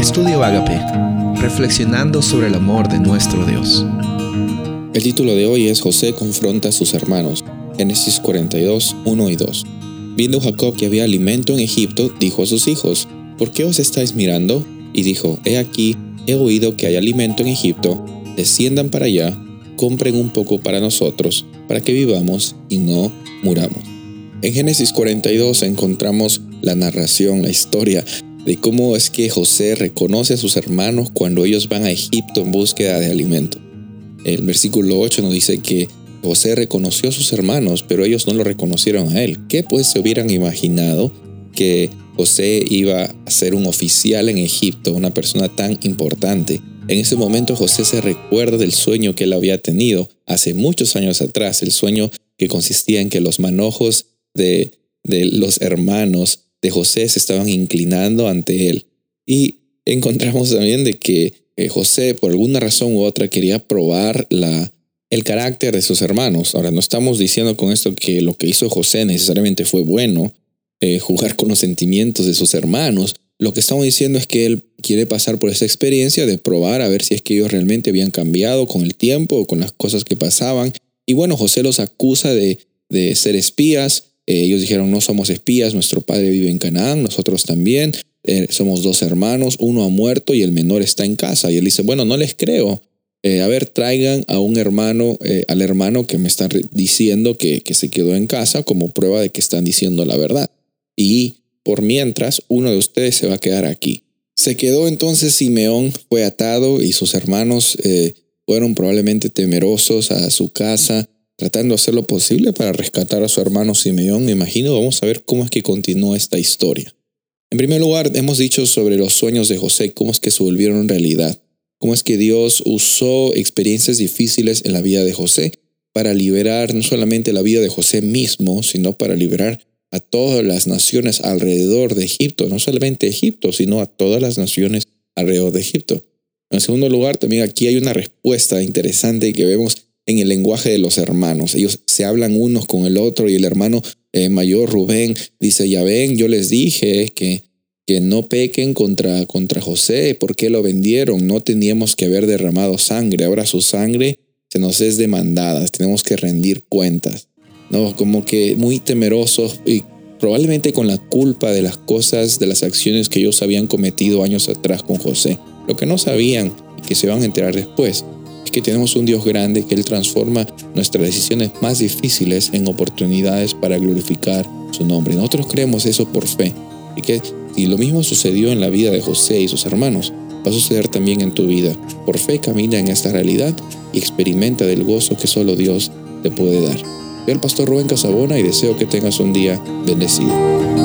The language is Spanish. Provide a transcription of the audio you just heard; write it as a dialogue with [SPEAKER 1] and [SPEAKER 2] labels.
[SPEAKER 1] Estudio Agape, reflexionando sobre el amor de nuestro Dios.
[SPEAKER 2] El título de hoy es José confronta a sus hermanos. Génesis 42, 1 y 2. Viendo Jacob que había alimento en Egipto, dijo a sus hijos, ¿por qué os estáis mirando? Y dijo, he aquí, he oído que hay alimento en Egipto, desciendan para allá, compren un poco para nosotros, para que vivamos y no muramos. En Génesis 42 encontramos la narración, la historia de cómo es que José reconoce a sus hermanos cuando ellos van a Egipto en búsqueda de alimento. El versículo 8 nos dice que José reconoció a sus hermanos, pero ellos no lo reconocieron a él. ¿Qué pues se hubieran imaginado que José iba a ser un oficial en Egipto, una persona tan importante? En ese momento José se recuerda del sueño que él había tenido hace muchos años atrás, el sueño que consistía en que los manojos de, de los hermanos de José se estaban inclinando ante él. Y encontramos también de que eh, José, por alguna razón u otra, quería probar la, el carácter de sus hermanos. Ahora, no estamos diciendo con esto que lo que hizo José necesariamente fue bueno, eh, jugar con los sentimientos de sus hermanos. Lo que estamos diciendo es que él quiere pasar por esa experiencia de probar a ver si es que ellos realmente habían cambiado con el tiempo o con las cosas que pasaban. Y bueno, José los acusa de, de ser espías, eh, ellos dijeron, no somos espías, nuestro padre vive en Canaán, nosotros también, eh, somos dos hermanos, uno ha muerto y el menor está en casa. Y él dice, bueno, no les creo. Eh, a ver, traigan a un hermano, al hermano que me está diciendo que, que se quedó en casa como prueba de que están diciendo la verdad. Y por mientras, uno de ustedes se va a quedar aquí. Se quedó entonces Simeón, fue atado y sus hermanos fueron probablemente temerosos a su casa tratando de hacer lo posible para rescatar a su hermano Simeón, me imagino, vamos a ver cómo es que continúa esta historia. En primer lugar, hemos dicho sobre los sueños de José, cómo es que se volvieron realidad, cómo es que Dios usó experiencias difíciles en la vida de José para liberar no solamente la vida de José mismo, sino para liberar a todas las naciones alrededor de Egipto, no solamente Egipto, sino a todas las naciones alrededor de Egipto. En segundo lugar, también aquí hay una respuesta interesante que vemos en el lenguaje de los hermanos. Ellos se hablan unos con el otro y el hermano eh, mayor Rubén dice, ya ven, yo les dije que, que no pequen contra, contra José, porque lo vendieron? No teníamos que haber derramado sangre, ahora su sangre se nos es demandada, tenemos que rendir cuentas. No, como que muy temerosos y probablemente con la culpa de las cosas, de las acciones que ellos habían cometido años atrás con José. Lo que no sabían y que se van a enterar después que tenemos un Dios grande que Él transforma nuestras decisiones más difíciles en oportunidades para glorificar su nombre. Nosotros creemos eso por fe. Y que lo mismo sucedió en la vida de José y sus hermanos, va a suceder también en tu vida. Por fe camina en esta realidad y experimenta del gozo que solo Dios te puede dar. Soy el pastor Rubén Casabona y deseo que tengas un día bendecido.